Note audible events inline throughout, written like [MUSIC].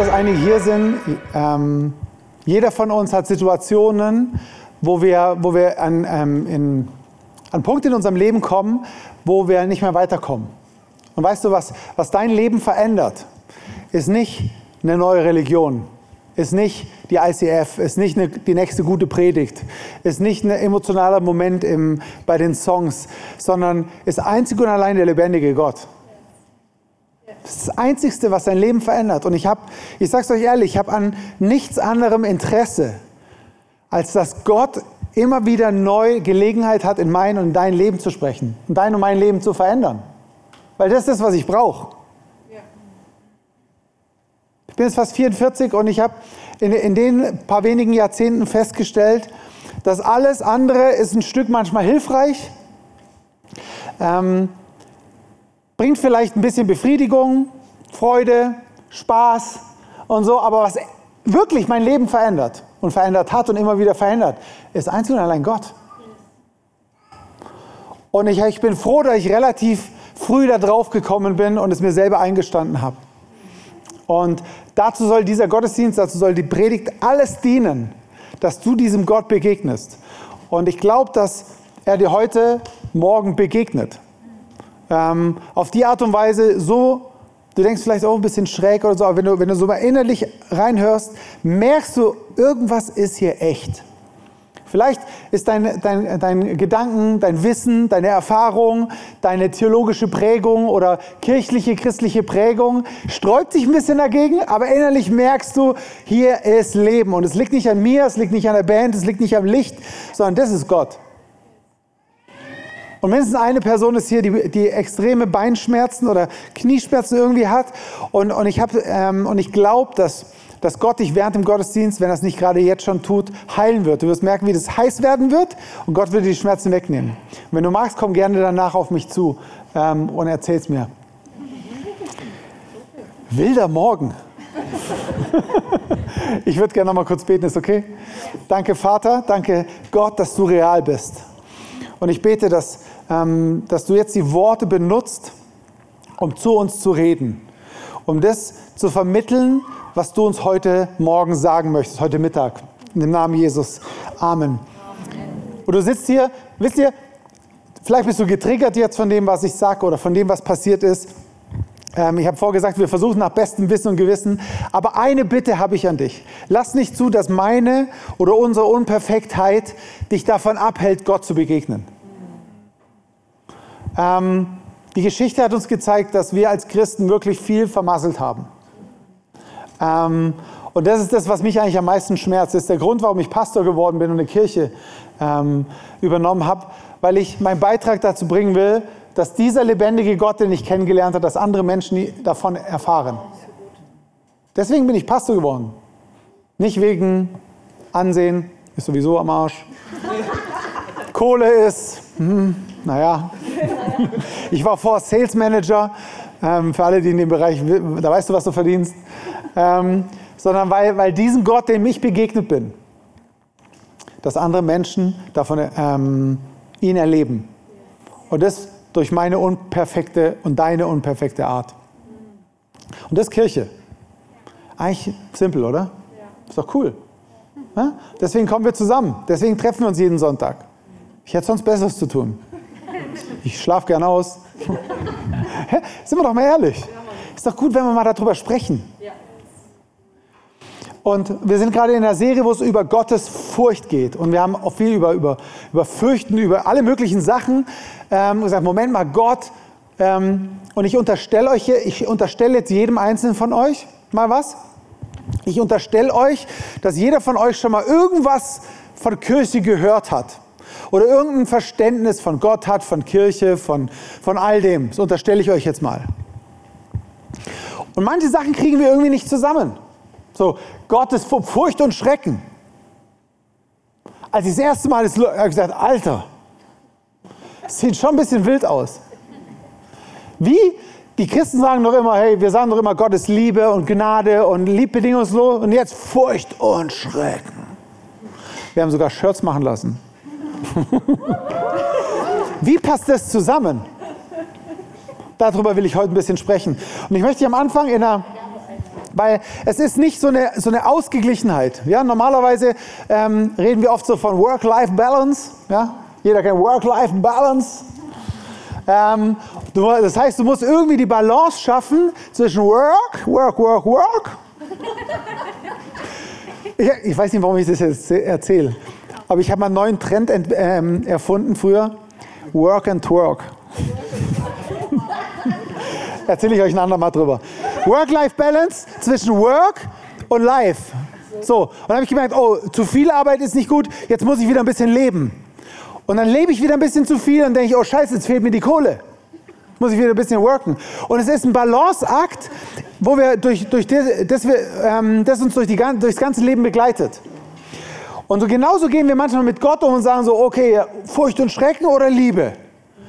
Dass einige hier sind. Ähm, jeder von uns hat Situationen, wo wir, wo wir an, ähm, in, an Punkte in unserem Leben kommen, wo wir nicht mehr weiterkommen. Und weißt du, was, was dein Leben verändert, ist nicht eine neue Religion, ist nicht die ICF, ist nicht eine, die nächste gute Predigt, ist nicht ein emotionaler Moment im, bei den Songs, sondern ist einzig und allein der lebendige Gott. Das ist das Einzige, was dein Leben verändert. Und ich habe, ich sage es euch ehrlich, ich habe an nichts anderem Interesse, als dass Gott immer wieder neu Gelegenheit hat, in mein und dein Leben zu sprechen und dein und mein Leben zu verändern. Weil das ist was ich brauche. Ich bin jetzt fast 44 und ich habe in, in den paar wenigen Jahrzehnten festgestellt, dass alles andere ist ein Stück manchmal hilfreich, ähm, bringt vielleicht ein bisschen Befriedigung, Freude, Spaß und so, aber was wirklich mein Leben verändert und verändert hat und immer wieder verändert, ist einzig und allein Gott. Und ich, ich bin froh, dass ich relativ früh da drauf gekommen bin und es mir selber eingestanden habe. Und dazu soll dieser Gottesdienst, dazu soll die Predigt alles dienen, dass du diesem Gott begegnest. Und ich glaube, dass er dir heute Morgen begegnet. Ähm, auf die Art und Weise so, du denkst vielleicht auch ein bisschen schräg oder so, aber wenn du, wenn du so mal innerlich reinhörst, merkst du, irgendwas ist hier echt. Vielleicht ist dein, dein, dein Gedanken, dein Wissen, deine Erfahrung, deine theologische Prägung oder kirchliche, christliche Prägung sträubt sich ein bisschen dagegen, aber innerlich merkst du, hier ist Leben. Und es liegt nicht an mir, es liegt nicht an der Band, es liegt nicht am Licht, sondern das ist Gott. Und mindestens eine Person ist hier, die, die extreme Beinschmerzen oder Knieschmerzen irgendwie hat. Und, und ich, ähm, ich glaube, dass dass Gott dich während dem Gottesdienst, wenn er es nicht gerade jetzt schon tut, heilen wird. Du wirst merken, wie das heiß werden wird und Gott wird die Schmerzen wegnehmen. Und wenn du magst, komm gerne danach auf mich zu ähm, und erzähl's mir. Wilder Morgen. [LAUGHS] ich würde gerne noch mal kurz beten, ist okay? Danke, Vater, danke Gott, dass du real bist. Und ich bete, dass, dass du jetzt die Worte benutzt, um zu uns zu reden, um das zu vermitteln, was du uns heute Morgen sagen möchtest, heute Mittag. In dem Namen Jesus. Amen. Und du sitzt hier, wisst ihr, vielleicht bist du getriggert jetzt von dem, was ich sage oder von dem, was passiert ist. Ähm, ich habe vorgesagt, wir versuchen nach bestem Wissen und Gewissen. Aber eine Bitte habe ich an dich. Lass nicht zu, dass meine oder unsere Unperfektheit dich davon abhält, Gott zu begegnen. Ähm, die Geschichte hat uns gezeigt, dass wir als Christen wirklich viel vermasselt haben. Ähm, und das ist das, was mich eigentlich am meisten schmerzt. Das ist der Grund, warum ich Pastor geworden bin und eine Kirche ähm, übernommen habe, weil ich meinen Beitrag dazu bringen will, dass dieser lebendige Gott, den ich kennengelernt habe, dass andere Menschen davon erfahren. Deswegen bin ich Pastor geworden. Nicht wegen Ansehen, ist sowieso am Arsch. Kohle ist, hm, naja. Ich war vor Sales Manager, ähm, für alle, die in dem Bereich, da weißt du, was du verdienst ähm, sondern weil, weil diesem Gott, dem ich begegnet bin, dass andere Menschen davon ähm, ihn erleben. Und das durch meine unperfekte und deine unperfekte Art. Und das ist Kirche. Eigentlich simpel, oder? Ist doch cool. Deswegen kommen wir zusammen. Deswegen treffen wir uns jeden Sonntag. Ich hätte sonst Besseres zu tun. Ich schlafe gern aus. Sind wir doch mal ehrlich. Ist doch gut, wenn wir mal darüber sprechen. Und wir sind gerade in einer Serie, wo es über Gottes Furcht geht. Und wir haben auch viel über, über, über Fürchten, über alle möglichen Sachen ähm, gesagt, Moment mal, Gott, ähm, und ich unterstelle euch hier, ich unterstelle jetzt jedem Einzelnen von euch mal was. Ich unterstelle euch, dass jeder von euch schon mal irgendwas von Kirche gehört hat. Oder irgendein Verständnis von Gott hat, von Kirche, von, von all dem. Das unterstelle ich euch jetzt mal. Und manche Sachen kriegen wir irgendwie nicht zusammen. So, Gottes Furcht und Schrecken. Als ich das erste Mal das habe ich gesagt, Alter, das sieht schon ein bisschen wild aus. Wie? Die Christen sagen doch immer, hey, wir sagen doch immer, Gottes Liebe und Gnade und lieb bedingungslos und jetzt Furcht und Schrecken. Wir haben sogar Shirts machen lassen. [LAUGHS] Wie passt das zusammen? Darüber will ich heute ein bisschen sprechen. Und ich möchte am Anfang in einer Weil es ist nicht so eine, so eine Ausgeglichenheit. Ja, normalerweise ähm, reden wir oft so von Work-Life-Balance. Ja? Jeder kennt Work-Life-Balance. Ähm, das heißt, du musst irgendwie die Balance schaffen zwischen Work, Work, Work, Work. Ich, ich weiß nicht, warum ich das jetzt erzähle. Aber ich habe mal einen neuen Trend ähm, erfunden früher. Work and Work. [LAUGHS] Erzähle ich euch ein andermal drüber. Work-Life-Balance zwischen Work und Life. So, und dann habe ich gemerkt, oh, zu viel Arbeit ist nicht gut, jetzt muss ich wieder ein bisschen leben. Und dann lebe ich wieder ein bisschen zu viel und denke ich, oh scheiße, jetzt fehlt mir die Kohle. Muss ich wieder ein bisschen worken. Und es ist ein Balanceakt, wo wir durch, durch das, das, wir, ähm, das uns durch die, durchs ganze Leben begleitet. Und so genauso gehen wir manchmal mit Gott um und sagen so, okay, Furcht und Schrecken oder Liebe?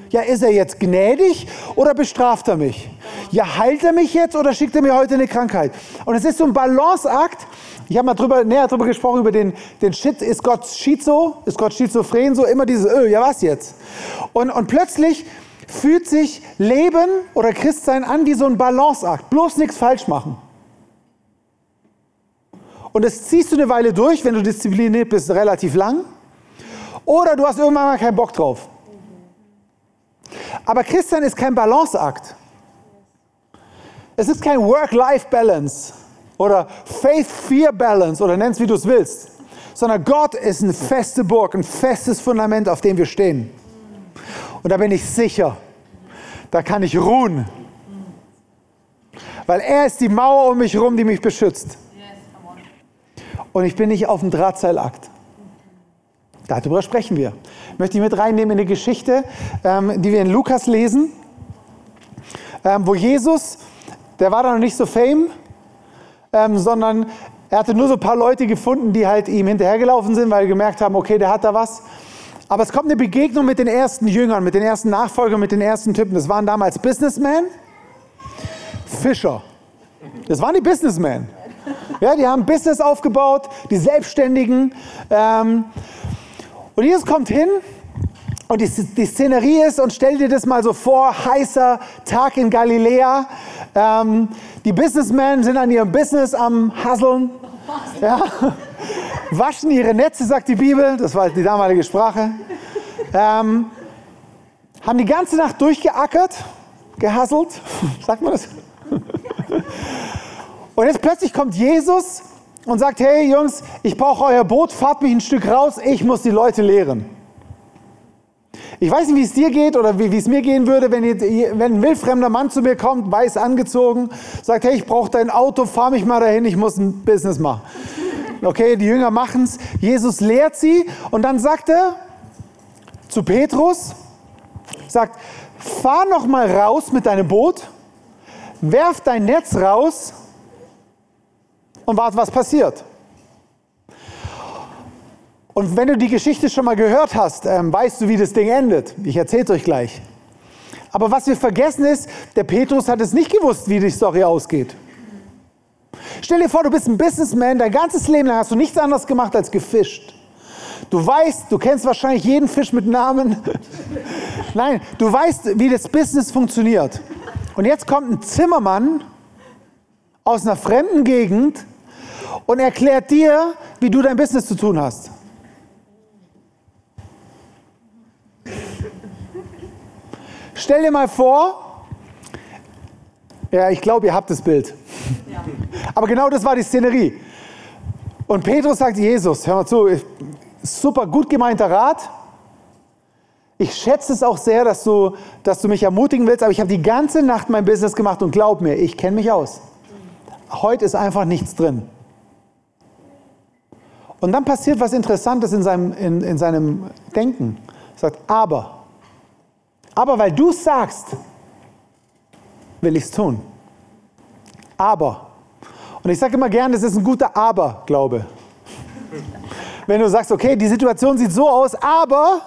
Ja, ist er jetzt gnädig oder bestraft er mich? Ja, heilt er mich jetzt oder schickt er mir heute eine Krankheit? Und es ist so ein Balanceakt. Ich habe mal drüber, näher darüber gesprochen, über den, den Shit, ist Gott schizo? Ist Gott schizophren? So immer dieses, öh, ja was jetzt? Und, und plötzlich fühlt sich Leben oder Christsein an wie so ein Balanceakt. Bloß nichts falsch machen. Und das ziehst du eine Weile durch, wenn du diszipliniert bist, relativ lang. Oder du hast irgendwann mal keinen Bock drauf. Aber Christian ist kein Balanceakt. Es ist kein Work-Life-Balance oder Faith-Fear-Balance oder nenn's wie du es willst, sondern Gott ist eine feste Burg, ein festes Fundament, auf dem wir stehen. Und da bin ich sicher, da kann ich ruhen, weil er ist die Mauer um mich herum, die mich beschützt. Und ich bin nicht auf dem Drahtseilakt. Darüber sprechen wir. Möchte ich mit reinnehmen in eine Geschichte, ähm, die wir in Lukas lesen, ähm, wo Jesus, der war da noch nicht so fame, ähm, sondern er hatte nur so ein paar Leute gefunden, die halt ihm hinterhergelaufen sind, weil sie gemerkt haben, okay, der hat da was. Aber es kommt eine Begegnung mit den ersten Jüngern, mit den ersten Nachfolgern, mit den ersten Typen. Das waren damals Businessmen, Fischer. Das waren die Businessmen. Ja, die haben Business aufgebaut, die Selbstständigen. Ähm, und Jesus kommt hin und die, die, Szenerie ist, und stell dir das mal so vor, heißer Tag in Galiläa. Ähm, die Businessmen sind an ihrem Business am Hasseln. Ja. Waschen ihre Netze, sagt die Bibel, das war die damalige Sprache. Ähm, haben die ganze Nacht durchgeackert, gehasselt, [LAUGHS] sagt man das? Und jetzt plötzlich kommt Jesus und sagt, hey Jungs, ich brauche euer Boot, fahrt mich ein Stück raus, ich muss die Leute lehren. Ich weiß nicht, wie es dir geht oder wie, wie es mir gehen würde, wenn, ihr, wenn ein wildfremder Mann zu mir kommt, weiß angezogen, sagt, hey, ich brauche dein Auto, fahr mich mal dahin, ich muss ein Business machen. Okay, die Jünger machen es. Jesus lehrt sie und dann sagt er zu Petrus, sagt, fahr noch mal raus mit deinem Boot, werf dein Netz raus und warte, was passiert. Und wenn du die Geschichte schon mal gehört hast, ähm, weißt du, wie das Ding endet. Ich erzähle es euch gleich. Aber was wir vergessen ist, der Petrus hat es nicht gewusst, wie die Story ausgeht. Stell dir vor, du bist ein Businessman, dein ganzes Leben lang hast du nichts anderes gemacht als gefischt. Du weißt, du kennst wahrscheinlich jeden Fisch mit Namen. [LAUGHS] Nein, du weißt, wie das Business funktioniert. Und jetzt kommt ein Zimmermann aus einer fremden Gegend und erklärt dir, wie du dein Business zu tun hast. Stell dir mal vor, ja, ich glaube, ihr habt das Bild. Ja. Aber genau das war die Szenerie. Und Petrus sagt, Jesus, hör mal zu, super gut gemeinter Rat. Ich schätze es auch sehr, dass du, dass du mich ermutigen willst, aber ich habe die ganze Nacht mein Business gemacht und glaub mir, ich kenne mich aus. Heute ist einfach nichts drin. Und dann passiert was Interessantes in seinem, in, in seinem Denken. Er sagt, aber, aber weil du sagst, will ich es tun. Aber. Und ich sage immer gern, das ist ein guter Aber-Glaube. [LAUGHS] Wenn du sagst, okay, die Situation sieht so aus, aber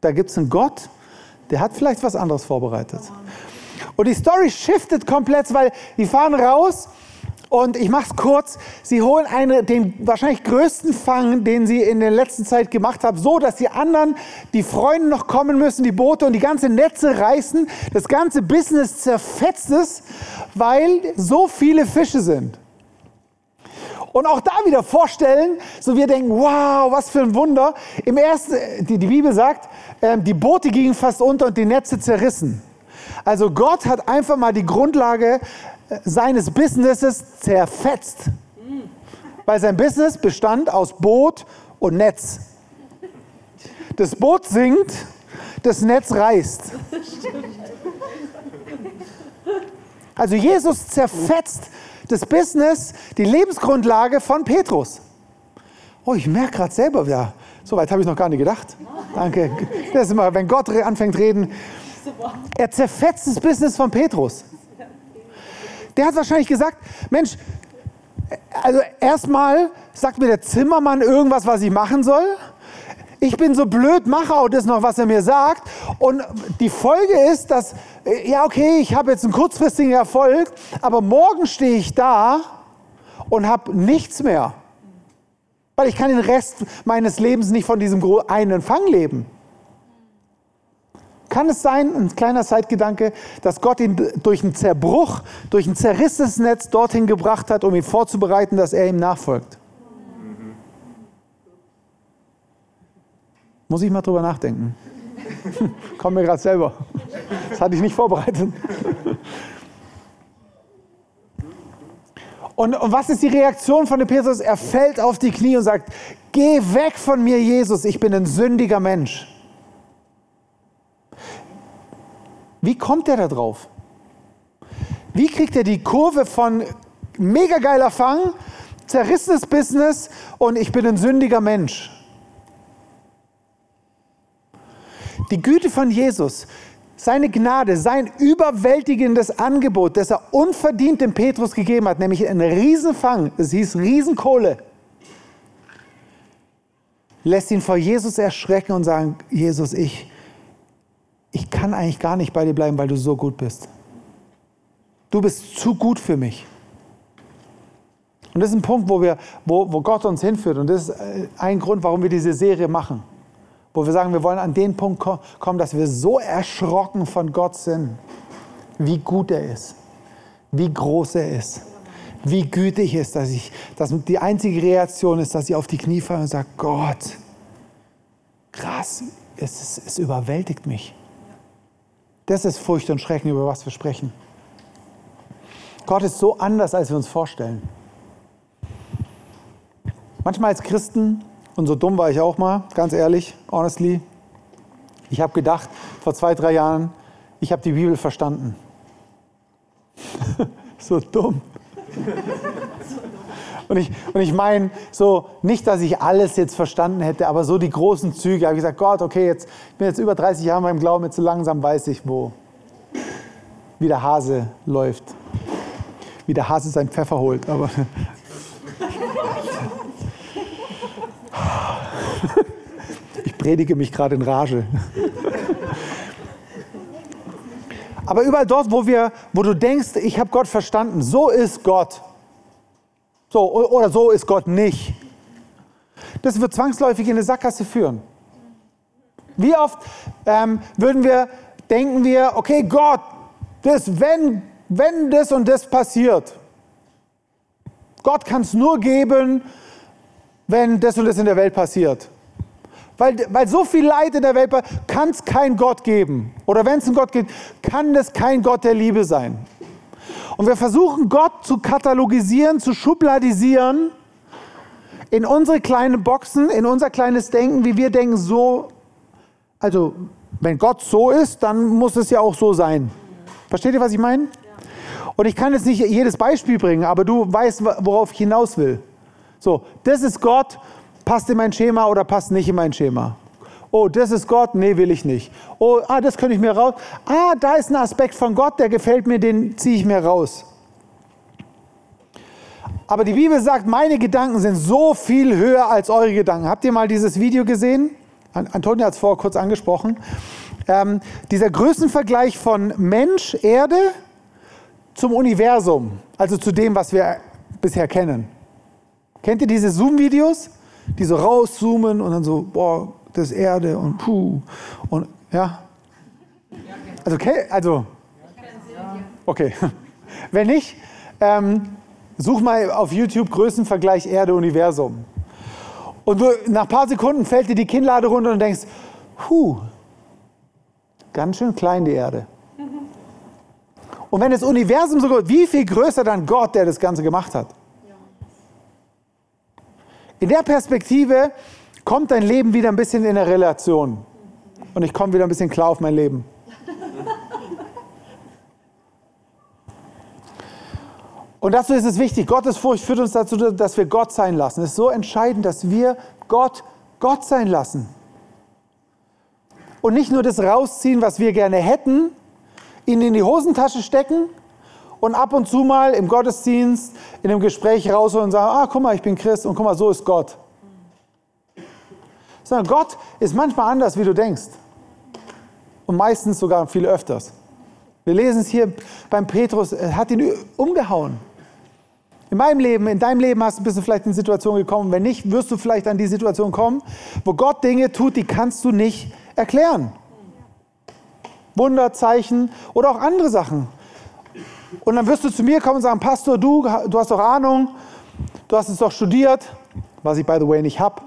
da gibt es einen Gott, der hat vielleicht was anderes vorbereitet. Und die Story shiftet komplett, weil die fahren raus Und ich mache es kurz. Sie holen eine, den wahrscheinlich größten Fang, den sie in der letzten Zeit gemacht haben, so dass die anderen, die Freunde noch kommen müssen, die Boote und die ganze Netze reißen. Das ganze Business zerfetzt es, weil so viele Fische sind. Und auch da wieder vorstellen, so wir denken, wow, was für ein Wunder. Im ersten, die, die Bibel sagt, äh, die Boote gingen fast unter und die Netze zerrissen. Also Gott hat einfach mal die Grundlage seines Businesses zerfetzt. Weil sein Business bestand aus Boot und Netz. Das Boot sinkt, das Netz reißt. Also Jesus zerfetzt das Business, die Lebensgrundlage von Petrus. Oh, ich merke gerade selber, ja, so weit habe ich noch gar nicht gedacht. Danke. Das ist immer, wenn Gott anfängt reden. Er zerfetzt das Business von Petrus. Der hat wahrscheinlich gesagt, Mensch, also erstmal sagt mir der Zimmermann irgendwas, was ich machen soll. Ich bin so blöd, mache auch das noch, was er mir sagt. Und die Folge ist, dass, ja, okay, ich habe jetzt einen kurzfristigen Erfolg, aber morgen stehe ich da und habe nichts mehr. Weil ich kann den Rest meines Lebens nicht von diesem einen Fang leben. Kann es sein, ein kleiner Zeitgedanke, dass Gott ihn durch einen Zerbruch, durch ein zerrissenes Netz dorthin gebracht hat, um ihn vorzubereiten, dass er ihm nachfolgt? Muss ich mal drüber nachdenken. [LAUGHS] Kommt mir gerade selber. Das hatte ich nicht vorbereitet. Und, und, was ist die Reaktion von dem Petrus? Er fällt auf die Knie und sagt, geh weg von mir, Jesus, ich bin ein sündiger Mensch. Wie kommt er da drauf? Wie kriegt er die Kurve von mega geiler Fang, zerrissenes Business und ich bin ein sündiger Mensch? Die Güte von Jesus, seine Gnade, sein überwältigendes Angebot, das er unverdient dem Petrus gegeben hat, nämlich einen Riesenfang, es hieß Riesenkohle, lässt ihn vor Jesus erschrecken und sagen, Jesus, ich, ich kann eigentlich gar nicht bei dir bleiben, weil du so gut bist. Du bist zu gut für mich. Und das ist ein Punkt, wo, wir, wo, wo Gott uns hinführt. Und das ist äh, ein Grund, warum wir diese Serie machen. Wo wir sagen, wir wollen an den Punkt kommen, dass wir so erschrocken von Gott sind, wie gut er ist, wie groß er ist, wie gütig er ist, dass, ich, dass die einzige Reaktion ist, dass ich auf die Knie falle und sage, Gott, krass, es, es, es überwältigt mich. Das ist Furcht und Schrecken, über was wir sprechen. Gott ist so anders, als wir uns vorstellen. Manchmal als Christen, und so dumm war ich auch mal, ganz ehrlich, honestly, ich habe gedacht, vor zwei, drei Jahren, ich habe die Bibel verstanden. [LAUGHS] so dumm. Und ich, und ich meine, so nicht, dass ich alles jetzt verstanden hätte, aber so die großen Züge. Ich habe gesagt, Gott, okay, jetzt ich bin jetzt über 30 Jahre beim Glauben, jetzt so langsam weiß ich, wo, wie der Hase läuft. Wie der Hase seinen Pfeffer holt. Aber [LAUGHS] ich predige mich gerade in Rage. Aber überall dort, wo, wir, wo du denkst, ich habe Gott verstanden, so ist Gott. So, oder so ist Gott nicht. Das wird zwangsläufig in eine Sackgasse führen. Wie oft ähm, würden wir, denken wir, okay, Gott, das, wenn, wenn das und das passiert, Gott kann es nur geben, wenn das und das in der Welt passiert. Weil, weil so viel Leid in der Welt kann es kein Gott geben. Oder wenn es einen Gott gibt, kann es kein Gott der Liebe sein. Und wir versuchen Gott zu katalogisieren, zu schubladisieren in unsere kleinen Boxen, in unser kleines Denken, wie wir denken, so, also wenn Gott so ist, dann muss es ja auch so sein. Versteht ihr, was ich meine? Und ich kann jetzt nicht jedes Beispiel bringen, aber du weißt, worauf ich hinaus will. So, das ist Gott, passt in mein Schema oder passt nicht in mein Schema. Oh, das ist Gott? Nee, will ich nicht. Oh, ah, das könnte ich mir raus. Ah, da ist ein Aspekt von Gott, der gefällt mir, den ziehe ich mir raus. Aber die Bibel sagt, meine Gedanken sind so viel höher als eure Gedanken. Habt ihr mal dieses Video gesehen? Antonia hat es vorher kurz angesprochen. Ähm, dieser Größenvergleich von Mensch, Erde zum Universum, also zu dem, was wir bisher kennen. Kennt ihr diese Zoom-Videos, die so rauszoomen und dann so, boah, das ist Erde und puh und ja? Also, okay, also okay. [LAUGHS] Wenn nicht, ähm, such mal auf YouTube Größenvergleich Erde-Universum. Und du, nach ein paar Sekunden fällt dir die Kinnlade runter und denkst, puh, ganz schön klein die Erde. Und wenn das Universum so groß, wie viel größer dann Gott, der das Ganze gemacht hat? In der Perspektive kommt dein Leben wieder ein bisschen in eine Relation. Und ich komme wieder ein bisschen klar auf mein Leben. Und dazu ist es wichtig, Gottes Furcht führt uns dazu, dass wir Gott sein lassen. Es ist so entscheidend, dass wir Gott Gott sein lassen. Und nicht nur das rausziehen, was wir gerne hätten, ihn in die Hosentasche stecken und ab und zu mal im Gottesdienst, in einem Gespräch rausholen und sagen, ah, guck mal, ich bin Christ und guck mal, so ist Gott. Sondern Gott ist manchmal anders, wie du denkst. Und meistens sogar viel öfters. Wir lesen es hier beim Petrus, er hat ihn umgehauen. In meinem Leben, in deinem Leben hast, bist du vielleicht in Situation gekommen. Wenn nicht, wirst du vielleicht an die Situation kommen, wo Gott Dinge tut, die kannst du nicht erklären. Wunder, Zeichen oder auch andere Sachen. Und dann wirst du zu mir kommen und sagen, Pastor, du, du hast doch Ahnung, du hast es doch studiert, was ich by the way nicht habe.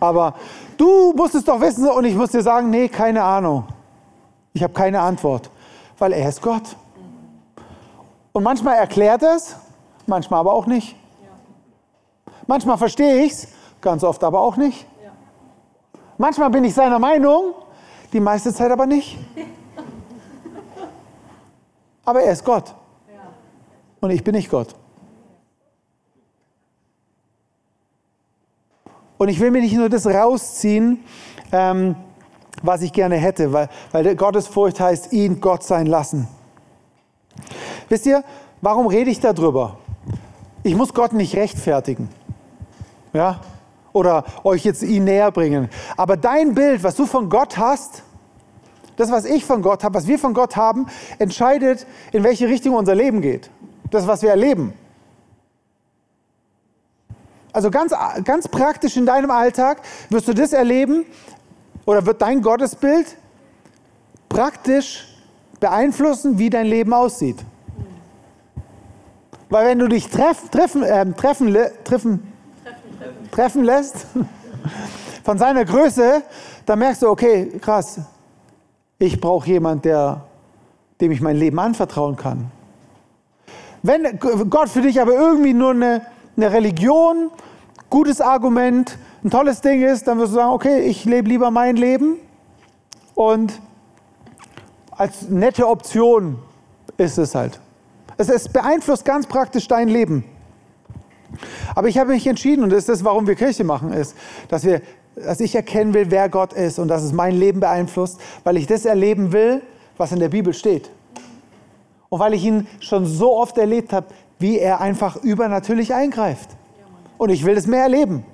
Aber du musst es doch wissen und ich muss dir sagen, nee, keine Ahnung. Ich habe keine Antwort, weil er ist Gott. Und manchmal erklärt er es manchmal aber auch nicht. Manchmal verstehe ich es, ganz oft aber auch nicht. Manchmal bin ich seiner Meinung, die meiste Zeit aber nicht. Aber er ist Gott. Und ich bin nicht Gott. Und ich will mir nicht nur das rausziehen, ähm, was ich gerne hätte, weil, weil Gottesfurcht heißt, ihn Gott sein lassen. Wisst ihr, warum rede ich darüber? Ich muss Gott nicht rechtfertigen. Ja? Oder euch jetzt ihn näher bringen. Aber dein Bild, was du von Gott hast, das, was ich von Gott habe, was wir von Gott haben, entscheidet, in welche Richtung unser Leben geht. Das, was wir erleben. Also ganz, ganz praktisch in deinem Alltag wirst du das erleben oder wird dein Gottesbild praktisch beeinflussen, wie dein Leben aussieht. Weil wenn du dich treff, treffen, äh, treffen, treffen, treffen, treffen lässt [LAUGHS] von seiner Größe, dann merkst du, okay, krass, ich brauche jemanden, der, dem ich mein Leben anvertrauen kann. Wenn Gott für dich aber irgendwie nur eine, eine Religion, gutes Argument, ein tolles Ding ist, dann wirst du sagen, okay, ich lebe lieber mein Leben und als nette Option ist es halt. Es, es beeinflusst ganz praktisch dein Leben. Aber ich habe mich entschieden, und das ist das, warum wir Kirche machen, ist, dass, wir, dass ich erkennen will, wer Gott ist und dass es mein Leben beeinflusst, weil ich das erleben will, was in der Bibel steht. Und weil ich ihn schon so oft erlebt habe, wie er einfach übernatürlich eingreift. Und ich will das mehr erleben.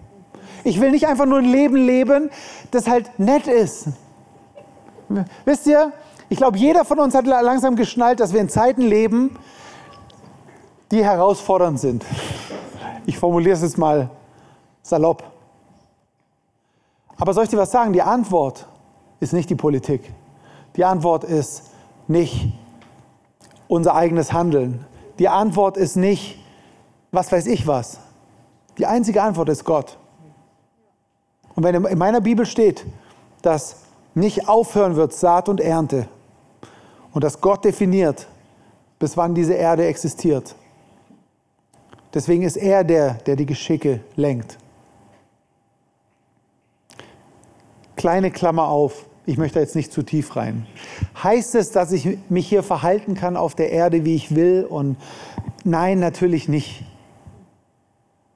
Ich will nicht einfach nur ein Leben leben, das halt nett ist. Wisst ihr, ich glaube, jeder von uns hat langsam geschnallt, dass wir in Zeiten leben, die herausfordernd sind. Ich formuliere es jetzt mal salopp. Aber soll ich dir was sagen? Die Antwort ist nicht die Politik. Die Antwort ist nicht unser eigenes Handeln. Die Antwort ist nicht, was weiß ich was. Die einzige Antwort ist Gott. Und wenn in meiner Bibel steht, dass nicht aufhören wird Saat und Ernte und dass Gott definiert, bis wann diese Erde existiert, Deswegen ist er der, der die Geschicke lenkt. Kleine Klammer auf, ich möchte jetzt nicht zu tief rein. Heißt es, dass ich mich hier verhalten kann auf der Erde, wie ich will? Und nein, natürlich nicht.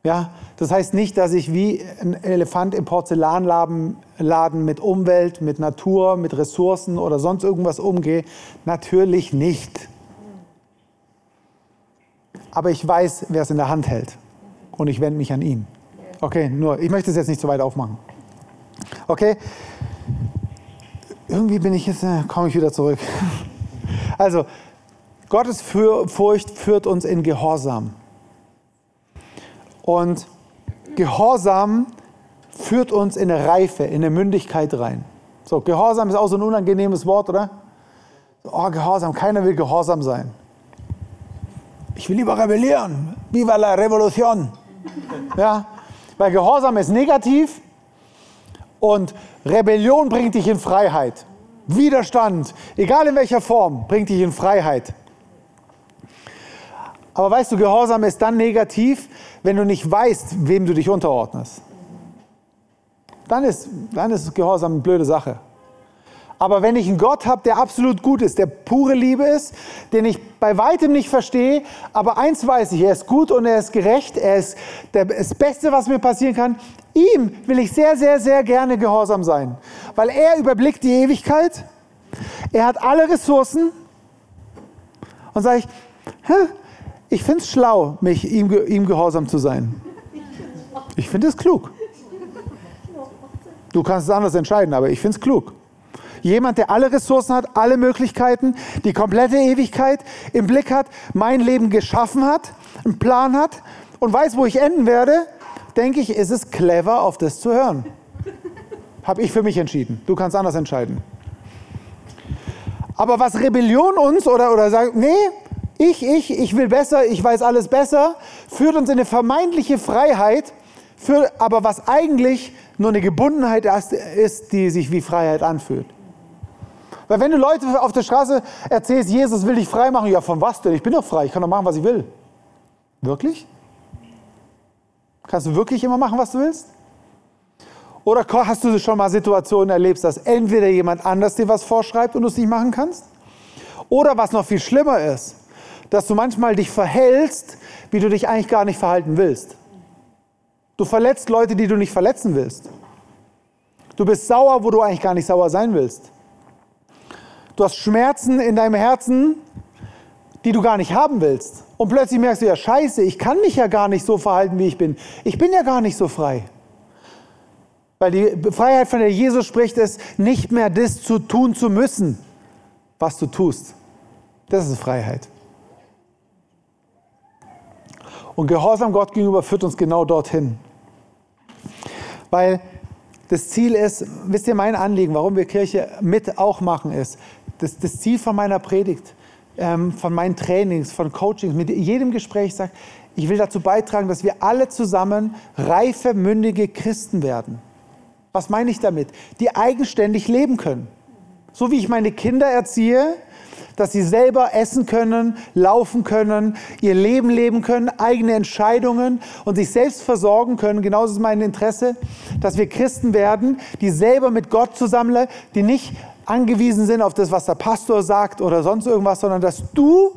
Ja, das heißt nicht, dass ich wie ein Elefant im Porzellanladen mit Umwelt, mit Natur, mit Ressourcen oder sonst irgendwas umgehe. Natürlich nicht aber ich weiß, wer es in der Hand hält. Und ich wende mich an ihn. Okay, nur, ich möchte es jetzt nicht zu weit aufmachen. Okay? Irgendwie bin ich jetzt, äh, komme ich wieder zurück. [LAUGHS] Also, Gottes Furcht führt uns in Gehorsam. Und Gehorsam führt uns in eine Reife, in eine Mündigkeit rein. So, Gehorsam ist auch so ein unangenehmes Wort, oder? Oh, Gehorsam, keiner will Gehorsam sein. Ich will lieber rebellieren. Viva la Revolution. Ja, weil Gehorsam ist negativ und Rebellion bringt dich in Freiheit. Widerstand, egal in welcher Form, bringt dich in Freiheit. Aber weißt du, Gehorsam ist dann negativ, wenn du nicht weißt, wem du dich unterordnest. Dann ist, dann ist Gehorsam eine blöde Sache. Aber wenn ich einen Gott habe, der absolut gut ist, der pure Liebe ist, den ich bei weitem nicht verstehe, aber eins weiß ich, er ist gut und er ist gerecht, er ist das Beste, was mir passieren kann. Ihm will ich sehr, sehr, sehr gerne gehorsam sein, weil er überblickt die Ewigkeit, er hat alle Ressourcen und sage ich, ich finde es schlau, mich ihm, ihm gehorsam zu sein. Ich finde es klug. Du kannst es anders entscheiden, aber ich finde es klug. Jemand, der alle Ressourcen hat, alle Möglichkeiten, die komplette Ewigkeit im Blick hat, mein Leben geschaffen hat, einen Plan hat und weiß, wo ich enden werde, denke ich, ist es clever, auf das zu hören. [LAUGHS] Habe ich für mich entschieden. Du kannst anders entscheiden. Aber was Rebellion uns oder, oder sagt, nee, ich, ich, ich will besser, ich weiß alles besser, führt uns in eine vermeintliche Freiheit, für, aber was eigentlich nur eine Gebundenheit ist, die sich wie Freiheit anfühlt. Weil wenn du Leute auf der Straße erzählst, Jesus will dich frei machen, ja von was denn? Ich bin doch frei, ich kann doch machen, was ich will. Wirklich? Kannst du wirklich immer machen, was du willst? Oder hast du schon mal Situationen erlebt, dass entweder jemand anders dir was vorschreibt und du es nicht machen kannst? Oder was noch viel schlimmer ist, dass du manchmal dich verhältst, wie du dich eigentlich gar nicht verhalten willst. Du verletzt Leute, die du nicht verletzen willst. Du bist sauer, wo du eigentlich gar nicht sauer sein willst. Du hast Schmerzen in deinem Herzen, die du gar nicht haben willst. Und plötzlich merkst du ja, scheiße, ich kann mich ja gar nicht so verhalten, wie ich bin. Ich bin ja gar nicht so frei. Weil die Freiheit, von der Jesus spricht, ist nicht mehr das zu tun zu müssen, was du tust. Das ist Freiheit. Und Gehorsam Gott gegenüber führt uns genau dorthin. Weil das Ziel ist, wisst ihr, mein Anliegen, warum wir Kirche mit auch machen, ist, das, das Ziel von meiner Predigt, ähm, von meinen Trainings, von Coachings, mit jedem Gespräch sagt, ich will dazu beitragen, dass wir alle zusammen reife, mündige Christen werden. Was meine ich damit? Die eigenständig leben können. So wie ich meine Kinder erziehe, dass sie selber essen können, laufen können, ihr Leben leben können, eigene Entscheidungen und sich selbst versorgen können. Genauso ist mein Interesse, dass wir Christen werden, die selber mit Gott zusammenleben, die nicht angewiesen sind auf das, was der Pastor sagt oder sonst irgendwas, sondern dass du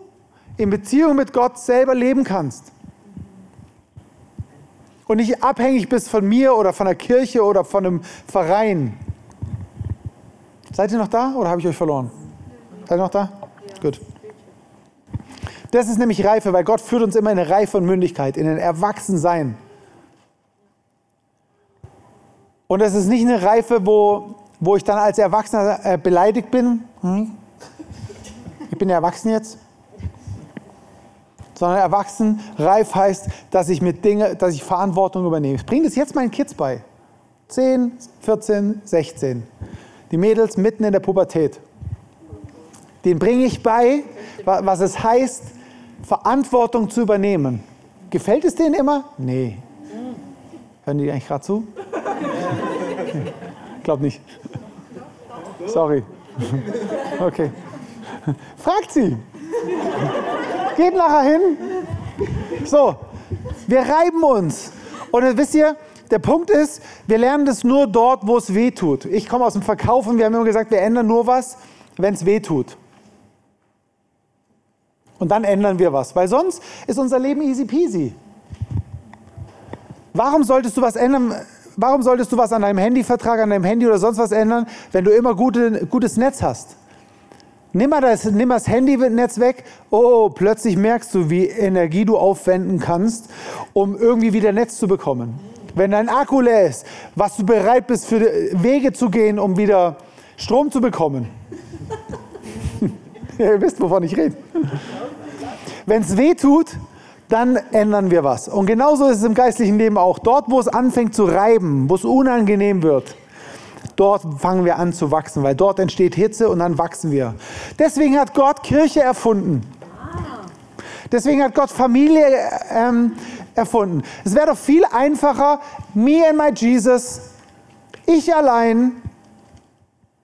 in Beziehung mit Gott selber leben kannst. Und nicht abhängig bist von mir oder von der Kirche oder von einem Verein. Seid ihr noch da oder habe ich euch verloren? Seid ihr noch da? Gut. Das ist nämlich Reife, weil Gott führt uns immer in eine Reife und Mündigkeit, in ein Erwachsensein. Und das ist nicht eine Reife, wo, wo ich dann als Erwachsener äh, beleidigt bin. Hm? Ich bin erwachsen jetzt. Sondern erwachsen, reif heißt, dass ich mit Dinge, dass ich Verantwortung übernehme. Ich bringe das jetzt meinen Kids bei. 10, 14, 16. Die Mädels mitten in der Pubertät den bringe ich bei, was es heißt, Verantwortung zu übernehmen. Gefällt es denen immer? Nee. Hören die eigentlich gerade zu? [LAUGHS] Ich glaube nicht. Sorry. [LAUGHS] Okay. Fragt sie. Geht nachher hin. So, wir reiben uns. Und wisst ihr, der Punkt ist, wir lernen das nur dort, wo es weh tut. Ich komme aus dem Verkauf und wir haben immer gesagt, wir ändern nur was, wenn es weh tut. Und dann ändern wir was, weil sonst ist unser Leben easy peasy. Warum solltest du was ändern? Warum solltest du was an deinem Handyvertrag, an deinem Handy oder sonst was ändern, wenn du immer gute, gutes Netz hast? Nimm mal, das, nimm das Handynetz weg. Oh, plötzlich merkst du, wie Energie du aufwenden kannst, um irgendwie wieder Netz zu bekommen. Wenn dein Akku leer ist, was du bereit bist, für Wege zu gehen, um wieder Strom zu bekommen. [LAUGHS] Ihr wisst, wovon ich rede. Wenn es weh tut, dann ändern wir was. Und genauso ist es im geistlichen Leben auch. Dort, wo es anfängt zu reiben, wo es unangenehm wird, dort fangen wir an zu wachsen, weil dort entsteht Hitze und dann wachsen wir. Deswegen hat Gott Kirche erfunden. Deswegen hat Gott Familie ähm, erfunden. Es wäre doch viel einfacher, me and my Jesus, ich allein,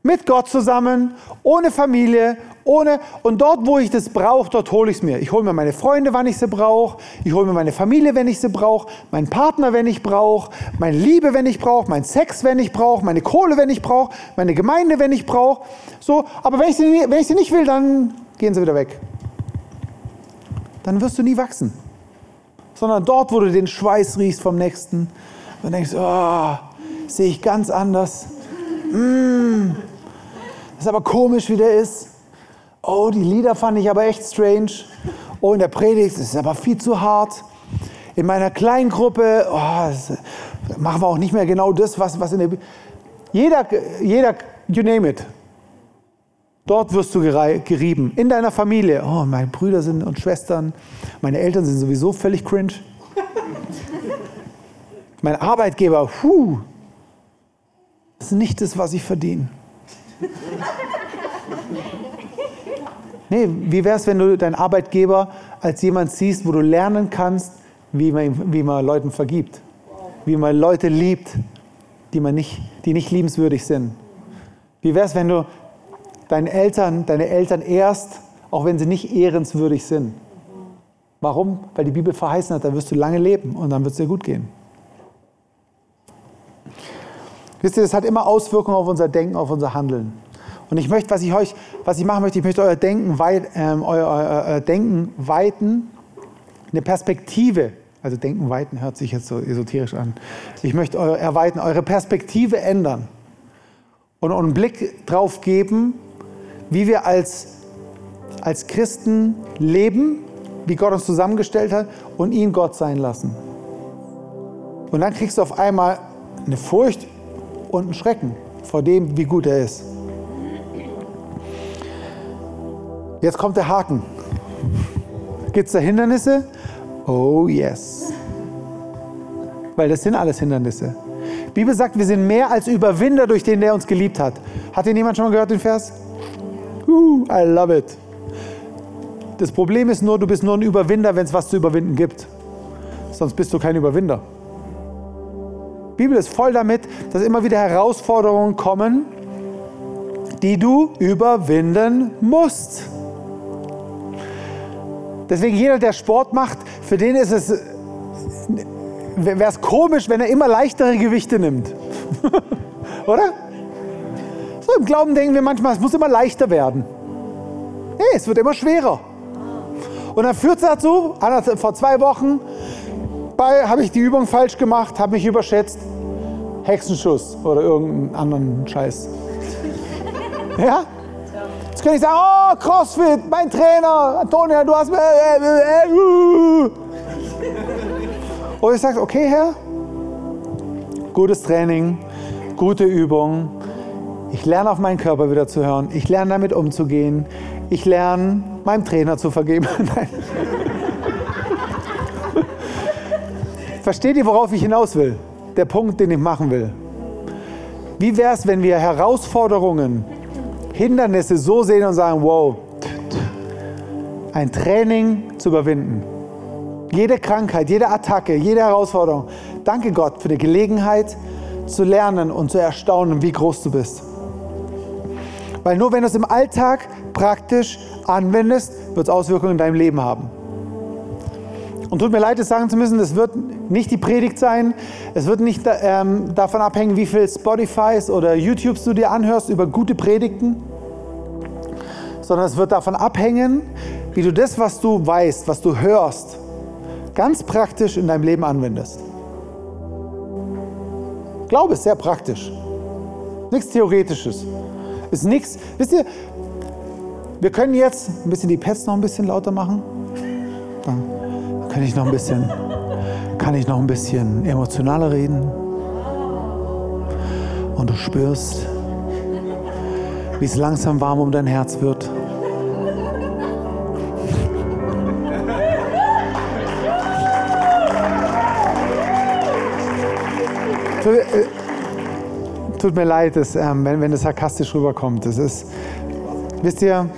mit Gott zusammen, ohne Familie, ohne und dort, wo ich das brauche, dort hole ich es mir. Ich hole mir meine Freunde, wann ich sie brauche. Ich hole mir meine Familie, wenn ich sie brauche. Meinen Partner, wenn ich brauche. Meine Liebe, wenn ich brauche. Mein Sex, wenn ich brauche. Meine Kohle, wenn ich brauche. Meine Gemeinde, wenn ich brauche. So, aber wenn ich, sie, wenn ich sie nicht will, dann gehen sie wieder weg. Dann wirst du nie wachsen. Sondern dort, wo du den Schweiß riechst vom Nächsten und denkst, oh, sehe ich ganz anders. Mm, ist aber komisch, wie der ist. Oh, die Lieder fand ich aber echt strange. Oh, in der Predigt ist es aber viel zu hart. In meiner kleinen Gruppe oh, machen wir auch nicht mehr genau das, was, was in der. Jeder, jeder, you name it. Dort wirst du gerieben. In deiner Familie. Oh, meine Brüder sind und Schwestern. Meine Eltern sind sowieso völlig cringe. mein Arbeitgeber, puh. Das ist nicht das, was ich verdiene. Nee, wie wäre es, wenn du deinen Arbeitgeber als jemand siehst, wo du lernen kannst, wie man, wie man Leuten vergibt, wie man Leute liebt, die, man nicht, die nicht liebenswürdig sind. Wie wäre es, wenn du deinen Eltern, deine Eltern ehrst, auch wenn sie nicht ehrenswürdig sind? Warum? Weil die Bibel verheißen hat, da wirst du lange leben und dann wird es dir gut gehen. Wisst ihr, das hat immer Auswirkungen auf unser Denken, auf unser Handeln. Und ich möchte, was ich euch, was ich machen möchte, ich möchte euer Denken, weit, ähm, euer, euer, euer Denken weiten, eine Perspektive. Also Denken weiten hört sich jetzt so esoterisch an. Ich möchte euer, erweitern, eure Perspektive ändern und einen Blick drauf geben, wie wir als, als Christen leben, wie Gott uns zusammengestellt hat und ihn Gott sein lassen. Und dann kriegst du auf einmal eine Furcht und einen Schrecken vor dem, wie gut er ist. Jetzt kommt der Haken. Gibt es da Hindernisse? Oh yes. Weil das sind alles Hindernisse. Die Bibel sagt, wir sind mehr als Überwinder durch den, der uns geliebt hat. Hat den jemand schon mal gehört, den Vers? Uh, I love it. Das Problem ist nur, du bist nur ein Überwinder, wenn es was zu überwinden gibt. Sonst bist du kein Überwinder. Bibel ist voll damit, dass immer wieder Herausforderungen kommen, die du überwinden musst. Deswegen jeder, der Sport macht, für den ist es, wäre es komisch, wenn er immer leichtere Gewichte nimmt. [LAUGHS] Oder? So im Glauben denken wir manchmal, es muss immer leichter werden. Nee, es wird immer schwerer. Und dann führt es dazu, vor zwei Wochen habe ich die Übung falsch gemacht, habe mich überschätzt. Hexenschuss oder irgendeinen anderen Scheiß. [LAUGHS] Ja? Jetzt kann ich sagen, oh, CrossFit, mein Trainer, Antonia, du hast... mir. Äh, äh, uh. Und ich sage, okay, Herr, gutes Training, gute Übung. Ich lerne auf meinen Körper wieder zu hören. Ich lerne damit umzugehen. Ich lerne meinem Trainer zu vergeben. [LAUGHS] Versteht ihr, worauf ich hinaus will? Der Punkt, den ich machen will. Wie wäre es, wenn wir Herausforderungen Hindernisse so sehen und sagen, wow, ein Training zu überwinden. Jede Krankheit, jede Attacke, jede Herausforderung. Danke Gott für die Gelegenheit zu lernen und zu erstaunen, wie groß du bist. Weil nur wenn du es im Alltag praktisch anwendest, wird es Auswirkungen in deinem Leben haben. Und tut mir leid, es sagen zu müssen, es wird nicht die Predigt sein. Es wird nicht ähm, davon abhängen, wie viel Spotifys oder YouTubes du dir anhörst über gute Predigten, sondern es wird davon abhängen, wie du das, was du weißt, was du hörst, ganz praktisch in deinem Leben anwendest. Glaube ist sehr praktisch. Nichts Theoretisches. Ist nichts. Wisst ihr, wir können jetzt ein bisschen die Pets noch ein bisschen lauter machen. Dann kann ich noch ein bisschen, kann ich noch ein bisschen emotionaler reden? Und du spürst, wie es langsam warm um dein Herz wird. Tut, äh, mir leid, dass, äh, wenn, wenn das sarkastisch rüberkommt. Das ist, wisst ihr,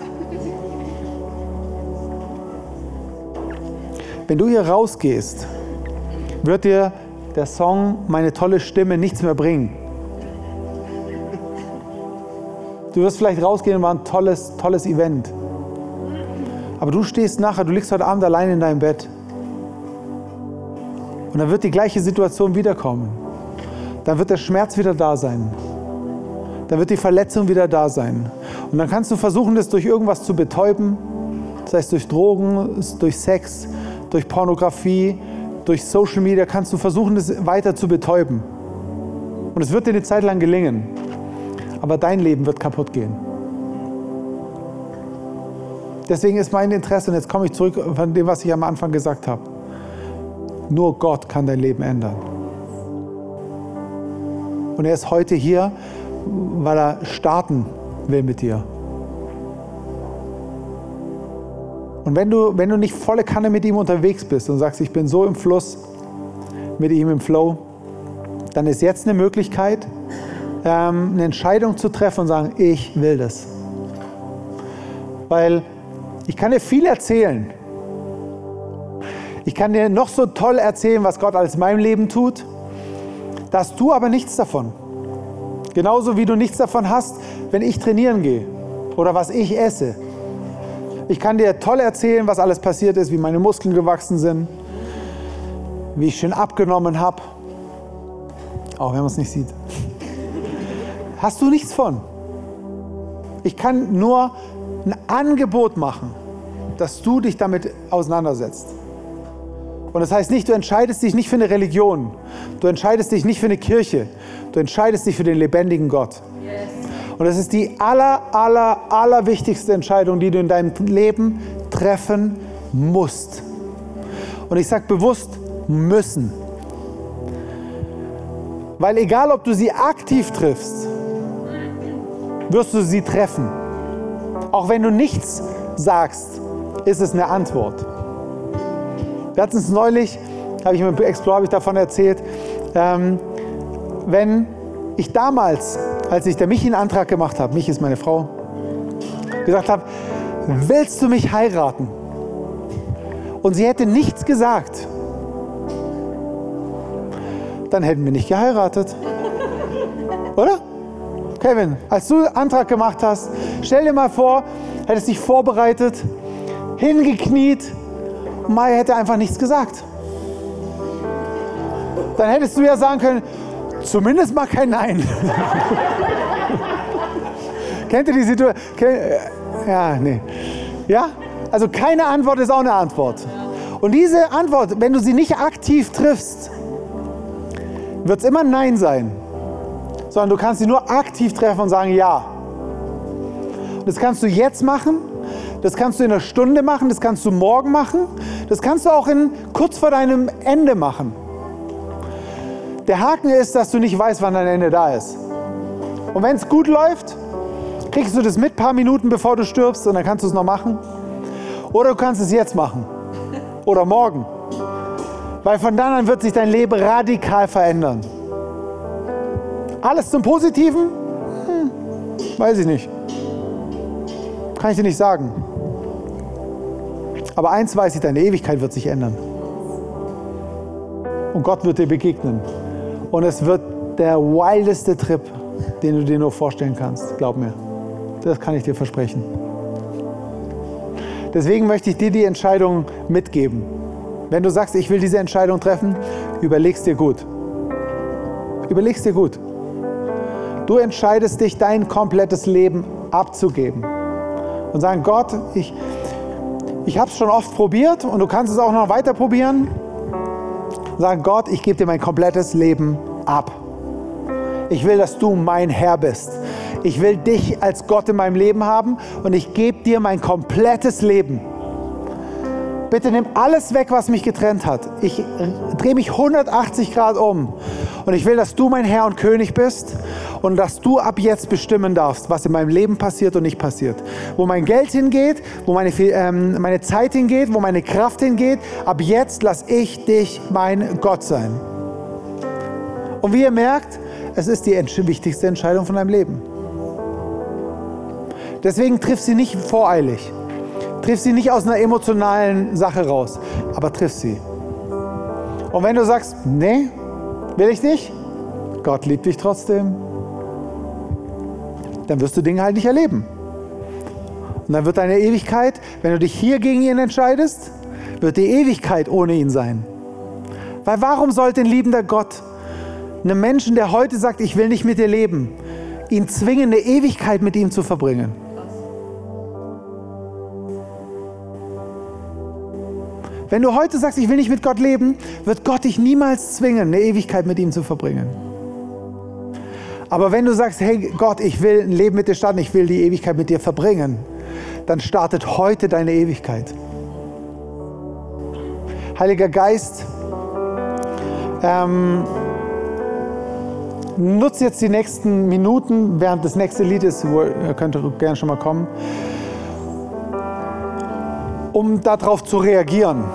wenn du hier rausgehst, wird dir der Song Meine tolle Stimme nichts mehr bringen. Du wirst vielleicht rausgehen, war ein tolles, tolles Event. Aber du stehst nachher, du liegst heute Abend allein in deinem Bett. Und dann wird die gleiche Situation wiederkommen. Dann wird der Schmerz wieder da sein. Dann wird die Verletzung wieder da sein. Und dann kannst du versuchen, das durch irgendwas zu betäuben. Sei es durch Drogen, durch Sex, durch Pornografie, durch Social Media, kannst du versuchen, das weiter zu betäuben. Und es wird dir eine Zeit lang gelingen aber dein Leben wird kaputt gehen. Deswegen ist mein Interesse, und jetzt komme ich zurück von dem, was ich am Anfang gesagt habe, nur Gott kann dein Leben ändern. Und er ist heute hier, weil er starten will mit dir. Und wenn du, wenn du nicht volle Kanne mit ihm unterwegs bist und sagst, ich bin so im Fluss, mit ihm im Flow, dann ist jetzt eine Möglichkeit, ähm, eine Entscheidung zu treffen und sagen, ich will das. Weil ich kann dir viel erzählen. Ich kann dir noch so toll erzählen, was Gott alles in meinem Leben tut. Das du aber nichts davon. Genauso wie du nichts davon hast, wenn ich trainieren gehe oder was ich esse. Ich kann dir toll erzählen, was alles passiert ist, wie meine Muskeln gewachsen sind, wie ich schön abgenommen habe. Auch wenn man es nicht sieht hast du nichts von. Ich kann nur ein Angebot machen, dass du dich damit auseinandersetzt. Und das heißt nicht, du entscheidest dich nicht für eine Religion, du entscheidest dich nicht für eine Kirche, du entscheidest dich für den lebendigen Gott. Und das ist die aller, aller, aller wichtigste Entscheidung, die du in deinem Leben treffen musst. Und ich sage bewusst müssen. Weil egal, ob du sie aktiv triffst wirst du sie treffen. Auch wenn du nichts sagst, ist es eine Antwort. Wir hatten es neulich, habe ich im Explore habe ich davon erzählt, ähm, wenn ich damals, als ich der Michi einen Antrag gemacht habe, Michi ist meine Frau, gesagt habe, willst du mich heiraten? Und sie hätte nichts gesagt, dann hätten wir nicht geheiratet. [LAUGHS] Oder? Kevin, als du Antrag gemacht hast, stell dir mal vor, hättest dich vorbereitet, hingekniet Mai hätte einfach nichts gesagt. Dann hättest du ja sagen können, zumindest mal kein Nein. [LAUGHS] Kennt ihr die Situation? Ja, nee. Ja? Also keine Antwort ist auch eine Antwort. Und diese Antwort, wenn du sie nicht aktiv triffst, wird es immer Nein sein sondern du kannst sie nur aktiv treffen und sagen Ja. Das kannst du jetzt machen, das kannst du in einer Stunde machen, das kannst du morgen machen, das kannst du auch in, kurz vor deinem Ende machen. Der Haken ist, dass du nicht weißt, wann dein Ende da ist. Und wenn es gut läuft, kriegst du das mit ein paar Minuten, bevor du stirbst und dann kannst du es noch machen. Oder du kannst es jetzt machen. Oder morgen. Weil von dann an wird sich dein Leben radikal verändern. Alles zum Positiven? Hm, weiß ich nicht. Kann ich dir nicht sagen. Aber eins weiß ich, deine Ewigkeit wird sich ändern. Und Gott wird dir begegnen. Und es wird der wildeste Trip, den du dir nur vorstellen kannst. Glaub mir. Das kann ich dir versprechen. Deswegen möchte ich dir die Entscheidung mitgeben. Wenn du sagst, ich will diese Entscheidung treffen, überlegst dir gut. Überlegst dir gut. Du entscheidest dich, dein komplettes Leben abzugeben und sagen, Gott, ich, ich habe es schon oft probiert und du kannst es auch noch weiter probieren. Sagen, Gott, ich gebe dir mein komplettes Leben ab. Ich will, dass du mein Herr bist. Ich will dich als Gott in meinem Leben haben und ich gebe dir mein komplettes Leben. Bitte nimm alles weg, was mich getrennt hat. Ich drehe mich 180 Grad um. Und ich will, dass du mein Herr und König bist und dass du ab jetzt bestimmen darfst, was in meinem Leben passiert und nicht passiert. Wo mein Geld hingeht, wo meine, ähm, meine Zeit hingeht, wo meine Kraft hingeht. Ab jetzt lass ich dich mein Gott sein. Und wie ihr merkt, es ist die wichtigste Entscheidung von deinem Leben. Deswegen triff sie nicht voreilig. Triff sie nicht aus einer emotionalen Sache raus, aber triff sie. Und wenn du sagst, nee, will ich nicht, Gott liebt dich trotzdem, dann wirst du Dinge halt nicht erleben. Und dann wird deine Ewigkeit, wenn du dich hier gegen ihn entscheidest, wird die Ewigkeit ohne ihn sein. Weil warum sollte ein liebender Gott einem Menschen, der heute sagt, ich will nicht mit dir leben, ihn zwingen, eine Ewigkeit mit ihm zu verbringen? Wenn du heute sagst, ich will nicht mit Gott leben, wird Gott dich niemals zwingen, eine Ewigkeit mit ihm zu verbringen. Aber wenn du sagst, hey Gott, ich will ein Leben mit dir starten, ich will die Ewigkeit mit dir verbringen, dann startet heute deine Ewigkeit. Heiliger Geist, ähm, nutze jetzt die nächsten Minuten, während das nächste Lied ist, ihr könnt gerne schon mal kommen, um darauf zu reagieren.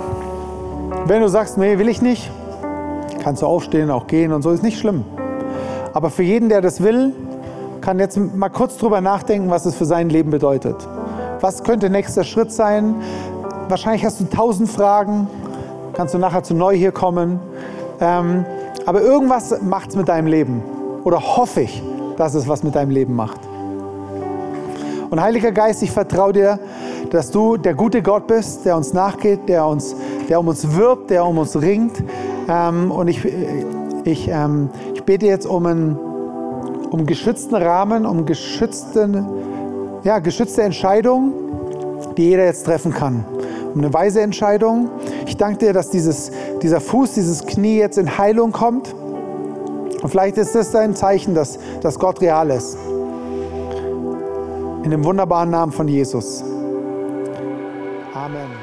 Wenn du sagst, nee, will ich nicht, kannst du aufstehen, auch gehen und so, ist nicht schlimm. Aber für jeden, der das will, kann jetzt mal kurz drüber nachdenken, was es für sein Leben bedeutet. Was könnte nächster Schritt sein? Wahrscheinlich hast du tausend Fragen, kannst du nachher zu neu hier kommen. Ähm, aber irgendwas macht es mit deinem Leben. Oder hoffe ich, dass es was mit deinem Leben macht. Und Heiliger Geist, ich vertraue dir, dass du der gute Gott bist, der uns nachgeht, der, uns, der um uns wirbt, der um uns ringt. Ähm, und ich, ich, ähm, ich bete jetzt um einen, um geschützten Rahmen, um geschützten, ja, geschützte Entscheidungen, die jeder jetzt treffen kann. Um eine weise Entscheidung. Ich danke dir, dass dieses, dieser Fuß, dieses Knie jetzt in Heilung kommt. Und vielleicht ist das ein Zeichen, dass, dass Gott real ist. In dem wunderbaren Namen von Jesus. Amen.